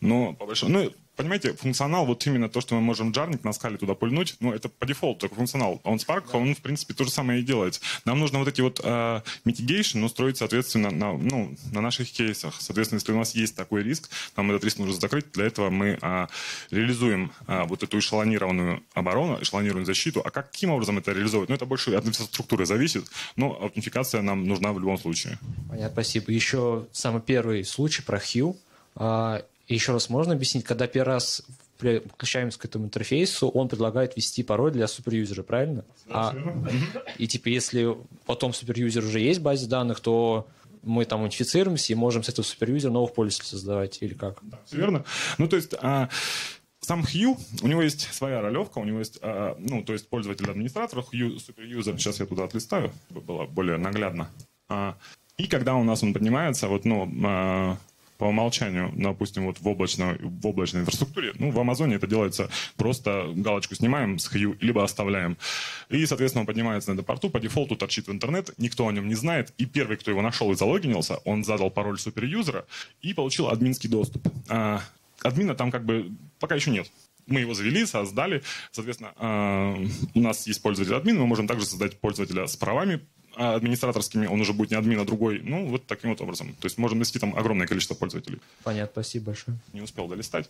Но по большому... Ну, понимаете, функционал, вот именно то, что мы можем джарник на скале туда пульнуть, ну, это по дефолту такой функционал. Он Spark, да. он, в принципе, то же самое и делает. Нам нужно вот эти вот uh, mitigation устроить, соответственно, на, ну, на наших кейсах. Соответственно, если у нас есть такой риск, нам этот риск нужно закрыть. Для этого мы uh, реализуем uh, вот эту эшелонированную оборону, эшелонированную защиту. А каким образом это реализовать? Ну, это больше от инфраструктуры зависит, но аутентификация нам нужна в любом случае. Понятно, спасибо. Еще самый первый случай про Hue еще раз можно объяснить, когда первый раз подключаемся к этому интерфейсу, он предлагает ввести пароль для суперюзера, правильно? А, и типа если потом суперюзер уже есть в базе данных, то мы там унифицируемся и можем с этого суперюзера новых пользователей создавать или как? Да, все верно. Ну, то есть... А сам Hue, у него есть своя ролевка, у него есть, а, ну, то есть пользователь-администратор, Hue суперюзер, сейчас я туда отлистаю, чтобы было более наглядно. А, и когда у нас он поднимается, вот, ну, а, по умолчанию, допустим, вот в облачной, в облачной инфраструктуре, ну, в Амазоне это делается просто галочку снимаем с Hue, либо оставляем. И, соответственно, он поднимается на порту, по дефолту торчит в интернет, никто о нем не знает, и первый, кто его нашел и залогинился, он задал пароль суперюзера и получил админский доступ. А, админа там как бы пока еще нет мы его завели, создали. Соответственно, э, у нас есть пользователь админ, мы можем также создать пользователя с правами а администраторскими, он уже будет не админ, а другой. Ну, вот таким вот образом. То есть можем нести там огромное количество пользователей. Понятно, спасибо большое. Не успел долистать.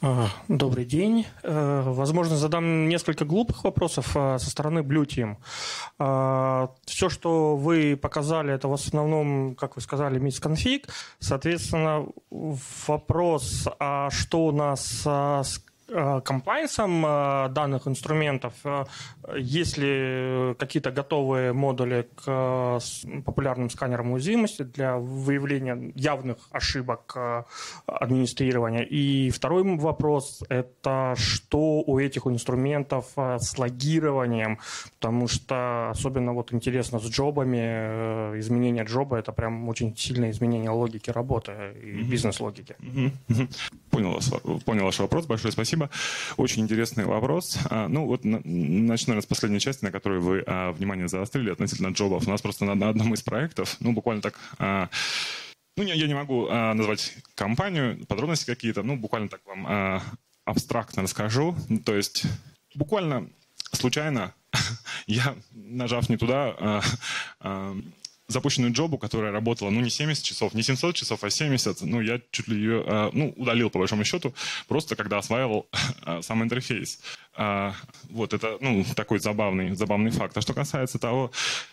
А, добрый день. Э, возможно, задам несколько глупых вопросов а, со стороны Blue Team. Все, что вы показали, это в основном, как вы сказали, мисконфиг. Соответственно, вопрос, а что у нас с Э, комплайнсом э, данных инструментов, э, есть ли какие-то готовые модули к популярным сканерам уязвимости для выявления явных ошибок администрирования? И второй вопрос – это что у этих инструментов с логированием? Потому что особенно вот интересно с джобами, изменение джоба – это прям очень сильное изменение логики работы и бизнес-логики. Понял, понял ваш вопрос, большое спасибо. Очень интересный вопрос. А, ну, вот начну, с последней части, на которой вы а, внимание заострили относительно джобов. У нас просто на, одном из проектов, ну, буквально так... А, ну, я, не могу назвать компанию, подробности какие-то, ну, буквально так вам абстрактно расскажу. То есть буквально случайно [laughs] я, нажав не туда, запущенную джобу, которая работала, ну, не 70 часов, не 700 часов, а 70, ну, я чуть ли ее, а, ну, удалил, по большому счету, просто когда осваивал а, сам интерфейс. А, вот, это, ну, такой забавный, забавный факт. А что касается того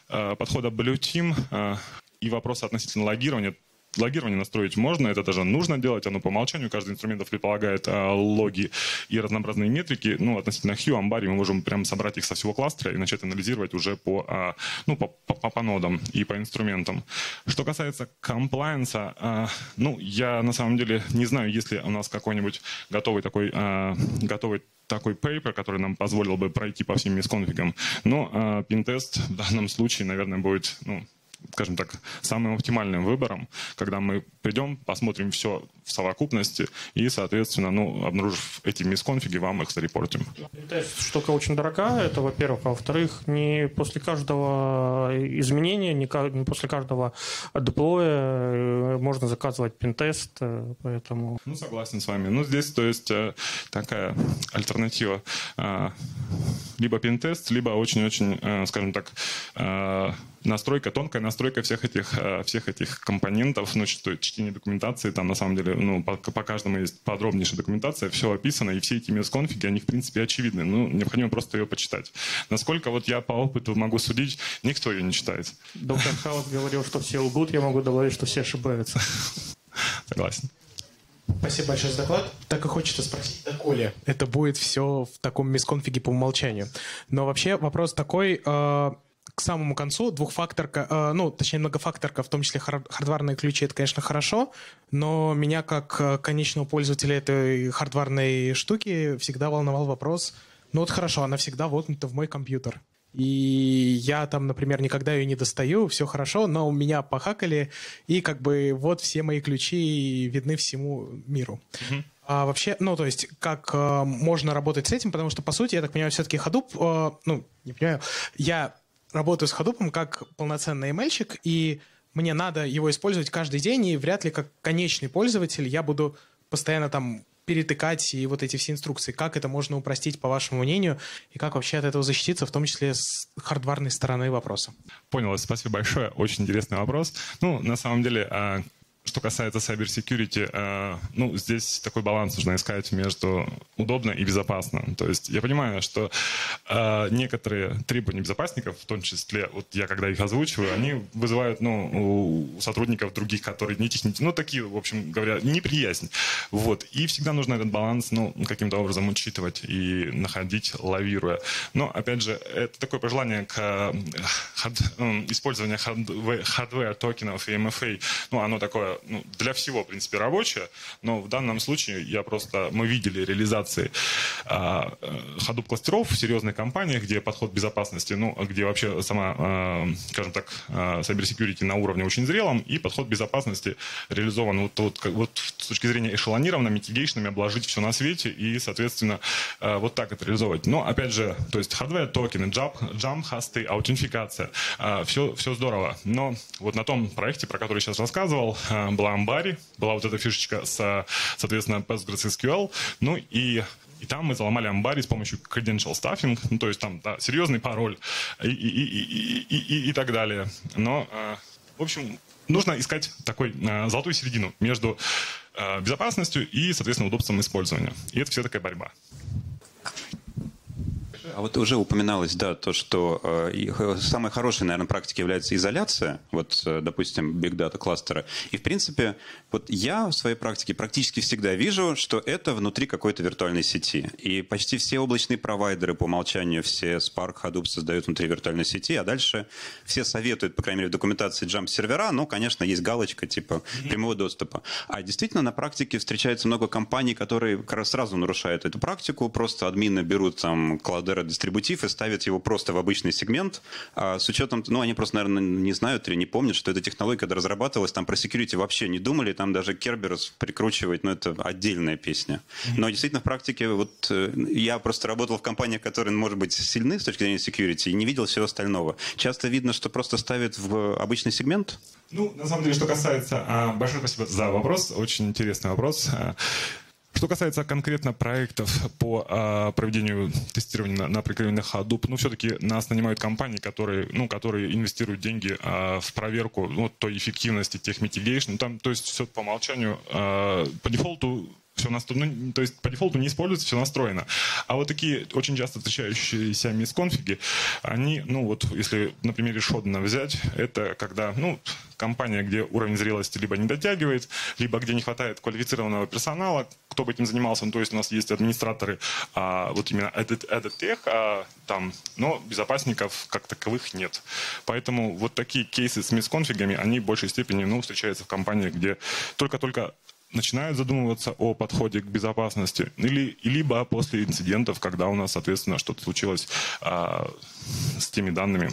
подхода Blue Team и вопроса относительно логирования, Логирование настроить можно, это даже нужно делать, оно по умолчанию, каждый инструмент предполагает а, логи и разнообразные метрики. Ну, относительно Hue, Амбари, мы можем прям собрать их со всего кластера и начать анализировать уже по, а, ну, по, по, по нодам и по инструментам. Что касается комплайенса, а, ну, я на самом деле не знаю, есть ли у нас какой-нибудь готовый такой, а, готовый такой paper, который нам позволил бы пройти по всем мисконфигам. Но э, пинтест в данном случае, наверное, будет ну, скажем так, самым оптимальным выбором, когда мы придем, посмотрим все в совокупности и, соответственно, ну, обнаружив эти мисконфиги, вам их зарепортим. Это штука очень дорогая, это во-первых. А во-вторых, не после каждого изменения, не после каждого деплоя э, можно заказывать пинтест, э, поэтому... Ну, согласен с вами. Ну, здесь, то есть, э, такая альтернатива. Либо пинтест, либо очень-очень, скажем так, настройка, тонкая настройка всех этих, э, всех этих компонентов, ну, что чтение документации, там на самом деле, ну, по, по каждому есть подробнейшая документация, все описано, и все эти MS-конфиги, они, в принципе, очевидны. Ну, необходимо просто ее почитать. Насколько вот я по опыту могу судить, никто ее не читает. Доктор Хаус говорил, что все лгут, я могу добавить, что все ошибаются. [laughs] Согласен. Спасибо большое за доклад. Так и хочется спросить, да, Коля, это будет все в таком мисконфиге по умолчанию. Но вообще вопрос такой, э, к самому концу двухфакторка, э, ну, точнее, многофакторка, в том числе хар- хардварные ключи, это, конечно, хорошо, но меня как э, конечного пользователя этой хардварной штуки всегда волновал вопрос, ну вот хорошо, она всегда воткнута в мой компьютер. И я там, например, никогда ее не достаю, все хорошо, но у меня похакали, и как бы вот все мои ключи видны всему миру. Uh-huh. А вообще, ну, то есть, как э, можно работать с этим, потому что, по сути, я так понимаю, все-таки Hadoop, э, ну, не понимаю, я работаю с Hadoop как полноценный ML-щик, и мне надо его использовать каждый день, и вряд ли как конечный пользователь я буду постоянно там перетыкать и вот эти все инструкции. Как это можно упростить, по вашему мнению, и как вообще от этого защититься, в том числе с хардварной стороны вопроса? Понял, спасибо большое. Очень интересный вопрос. Ну, на самом деле, а, что касается cyber security, э, ну, здесь такой баланс нужно искать между удобно и безопасно. То есть я понимаю, что э, некоторые требования безопасников, в том числе, вот я когда их озвучиваю, они вызывают, ну, у сотрудников других, которые не техники, ну, такие, в общем говоря, неприязнь. Вот. И всегда нужно этот баланс, ну, каким-то образом учитывать и находить, лавируя. Но, опять же, это такое пожелание к э, использованию hardware токенов и MFA, ну, оно такое ну, для всего, в принципе, рабочая, но в данном случае я просто, мы видели реализации а, э, Hadoop кластеров в серьезных компаниях, где подход безопасности, ну, где вообще сама, а, скажем так, а, cyber security на уровне очень зрелом, и подход безопасности реализован вот, вот, вот с точки зрения эшелонированно, митигейшнами, обложить все на свете и, соответственно, а, вот так это реализовывать. Но, опять же, то есть hardware токены, jump, jump хосты, аутентификация, а, все, все здорово. Но вот на том проекте, про который я сейчас рассказывал, была Амбари, была вот эта фишечка с, соответственно, PostgreSQL, ну и и там мы заломали амбари с помощью credential stuffing, ну, то есть там да, серьезный пароль и, и, и, и, и, и так далее. Но, э, в общем, нужно искать такой э, золотую середину между э, безопасностью и, соответственно, удобством использования. И это все такая борьба. А вот уже упоминалось, да, то, что э, самой хорошей, наверное, практикой является изоляция, вот, э, допустим, Big Data кластера. И, в принципе, вот я в своей практике практически всегда вижу, что это внутри какой-то виртуальной сети. И почти все облачные провайдеры по умолчанию, все Spark, Hadoop создают внутри виртуальной сети, а дальше все советуют, по крайней мере, в документации jump сервера, но, конечно, есть галочка типа прямого доступа. А действительно, на практике встречается много компаний, которые как раз сразу нарушают эту практику, просто админы берут там кладеры дистрибутив и ставят его просто в обычный сегмент. А с учетом, ну, они просто, наверное, не знают или не помнят, что эта технология, когда разрабатывалась, там про security вообще не думали, там даже Керберс прикручивать, ну, это отдельная песня. Но действительно в практике, вот э, я просто работал в компаниях, которые, может быть, сильны с точки зрения security, и не видел всего остального. Часто видно, что просто ставят в обычный сегмент, ну, на самом деле, что касается... А, большое спасибо за вопрос. Очень интересный вопрос. Что касается конкретно проектов по э, проведению тестирования на, на прикрепленных Hadoop, ну, все-таки нас нанимают компании, которые, ну, которые инвестируют деньги э, в проверку ну, той эффективности тех. Ну, там, то есть все по умолчанию, э, по дефолту все настроено, ну, то есть по дефолту не используется, все настроено. А вот такие очень часто встречающиеся мисконфиги, они, ну вот, если на примере Шодена взять, это когда, ну, компания, где уровень зрелости либо не дотягивает, либо где не хватает квалифицированного персонала, кто бы этим занимался, ну, то есть у нас есть администраторы, а, вот именно этот, этот тех, а, там, но безопасников как таковых нет. Поэтому вот такие кейсы с мисконфигами, они в большей степени, ну, встречаются в компаниях, где только-только начинают задумываться о подходе к безопасности, или, либо после инцидентов, когда у нас, соответственно, что-то случилось а, с теми данными.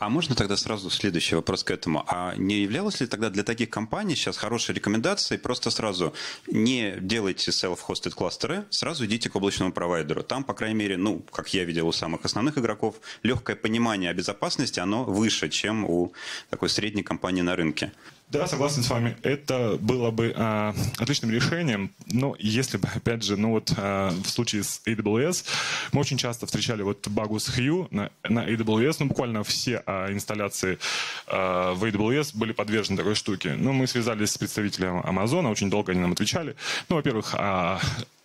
А можно тогда сразу следующий вопрос к этому? А не являлось ли тогда для таких компаний сейчас хорошей рекомендацией просто сразу не делайте self-hosted кластеры, сразу идите к облачному провайдеру. Там, по крайней мере, ну, как я видел у самых основных игроков, легкое понимание о безопасности, оно выше, чем у такой средней компании на рынке. Да, согласен с вами. Это было бы а, отличным решением, но если бы, опять же, ну вот а, в случае с AWS, мы очень часто встречали вот Bagus Hue на, на AWS, ну буквально все а, инсталляции а, в AWS были подвержены такой штуке. Ну, мы связались с представителем Amazon, очень долго они нам отвечали. Ну, во-первых, а,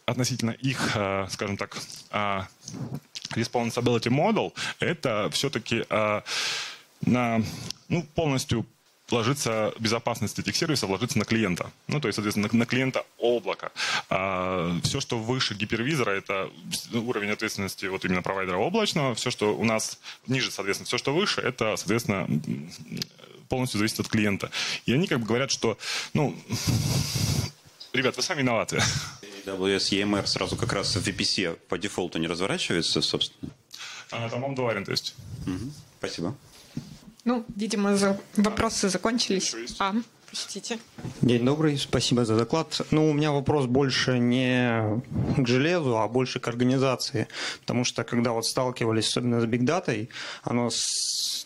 относительно их, а, скажем так, а, responsibility model, это все-таки а, на ну, полностью ложится безопасность этих сервисов ложится на клиента. Ну, то есть, соответственно, на, на клиента облака. А все, что выше гипервизора, это уровень ответственности вот именно провайдера облачного. Все, что у нас ниже, соответственно, все, что выше, это, соответственно, полностью зависит от клиента. И они как бы говорят, что, ну, ребят, вы сами виноваты. AWS EMR сразу как раз в VPC по дефолту не разворачивается, собственно? А, там он варианта есть. Угу. Спасибо. Ну, видимо, за... вопросы закончились. А, Чтите. День добрый, спасибо за доклад. Ну, у меня вопрос больше не к железу, а больше к организации. Потому что когда вот сталкивались, особенно с бигдатой, оно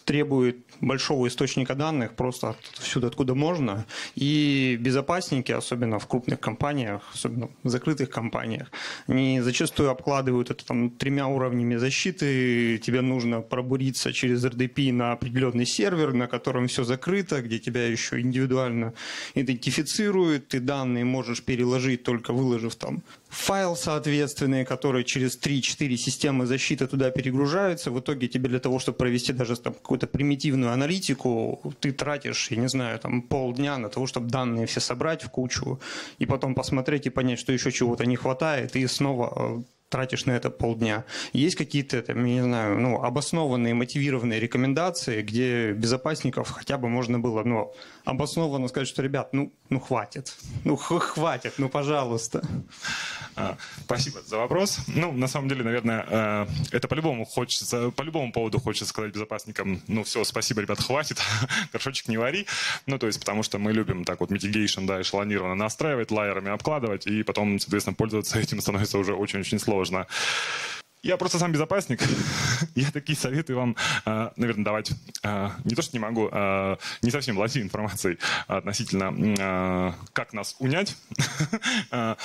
требует большого источника данных просто отсюда, откуда можно. И безопасники, особенно в крупных компаниях, особенно в закрытых компаниях, они зачастую обкладывают это там тремя уровнями защиты. Тебе нужно пробуриться через RDP на определенный сервер, на котором все закрыто, где тебя еще индивидуально идентифицируют. Ты данные можешь переложить, только выложив там файл соответственный, который через 3-4 системы защиты туда перегружаются. В итоге тебе для того, чтобы провести даже там какую-то примитивную аналитику, ты тратишь, я не знаю, там полдня на того, чтобы данные все собрать в кучу и потом посмотреть и понять, что еще чего-то не хватает, и снова э, тратишь на это полдня. Есть какие-то, там, я не знаю, ну, обоснованные, мотивированные рекомендации, где безопасников хотя бы можно было, ну, обоснованно сказать, что, ребят, ну, ну хватит, ну хватит, ну, пожалуйста. А, спасибо за вопрос. Ну, на самом деле, наверное, э, это по-любому хочется, по любому поводу хочется сказать безопасникам, ну, все, спасибо, ребят, хватит, [laughs] горшочек не вари. Ну, то есть, потому что мы любим так вот mitigation, да, эшелонированно настраивать, лайерами обкладывать, и потом, соответственно, пользоваться [laughs] этим становится уже очень-очень сложно. Я просто сам безопасник. [laughs] Я такие советы вам, а, наверное, давать а, не то, что не могу, а, не совсем владею информацией относительно, как нас унять. [laughs]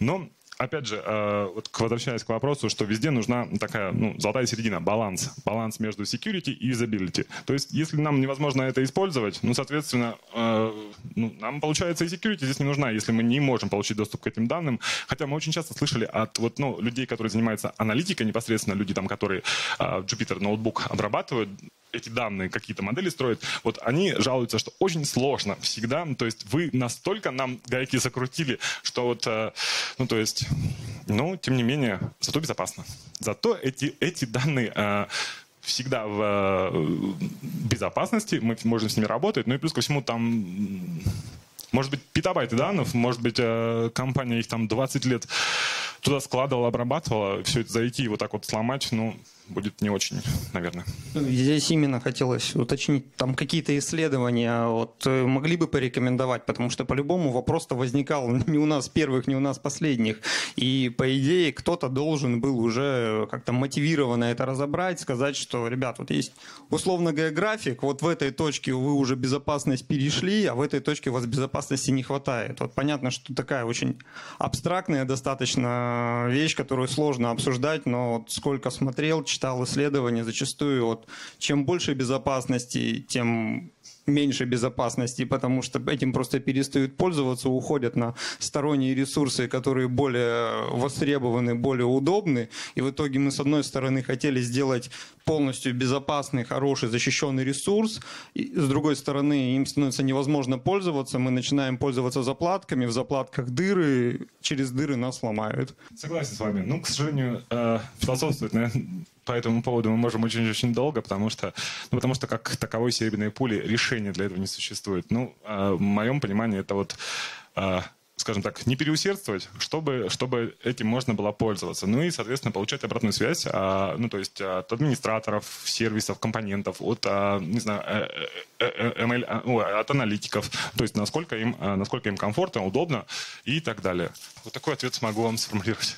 Но опять же, э, вот возвращаясь к вопросу, что везде нужна такая ну, золотая середина, баланс. Баланс между security и usability. То есть, если нам невозможно это использовать, ну, соответственно, э, ну, нам, получается, и security здесь не нужна, если мы не можем получить доступ к этим данным. Хотя мы очень часто слышали от вот, ну, людей, которые занимаются аналитикой непосредственно, люди, там, которые э, Jupyter ноутбук обрабатывают, эти данные, какие-то модели строят, вот они жалуются, что очень сложно всегда, то есть вы настолько нам гайки закрутили, что вот, э, ну, то есть, ну, тем не менее, зато безопасно. Зато эти, эти данные э, всегда в э, безопасности, мы можем с ними работать, ну и плюс ко всему там, может быть, петабайты данных, может быть, компания их там 20 лет туда складывала, обрабатывала, все это зайти и вот так вот сломать, ну, будет не очень, наверное. Здесь именно хотелось уточнить, там какие-то исследования вот, э, могли бы порекомендовать, потому что по-любому вопрос-то возникал [laughs] не у нас первых, не у нас последних. И по идее кто-то должен был уже как-то мотивированно это разобрать, сказать, что, ребят, вот есть условно географик, вот в этой точке вы уже безопасность перешли, а в этой точке у вас безопасности не хватает. Вот понятно, что такая очень абстрактная достаточно вещь, которую сложно обсуждать, но вот сколько смотрел, читал исследования, зачастую вот чем больше безопасности, тем меньше безопасности, потому что этим просто перестают пользоваться, уходят на сторонние ресурсы, которые более востребованы, более удобны. И в итоге мы, с одной стороны, хотели сделать полностью безопасный, хороший, защищенный ресурс, и с другой стороны, им становится невозможно пользоваться, мы начинаем пользоваться заплатками, в заплатках дыры, через дыры нас ломают. Согласен с вами. Ну, к сожалению, э, философствовать, наверное, по этому поводу мы можем очень-очень долго, потому что, ну, потому что как таковой серебряной пули решения для этого не существует. Ну, э, в моем понимании это вот э, скажем так, не переусердствовать, чтобы, чтобы этим можно было пользоваться. Ну и, соответственно, получать обратную связь, а, ну, то есть от администраторов, сервисов, компонентов, от, а, не знаю, ML, а, ну, от аналитиков, то есть насколько им, насколько им комфортно, удобно и так далее. Вот такой ответ смогу вам сформулировать.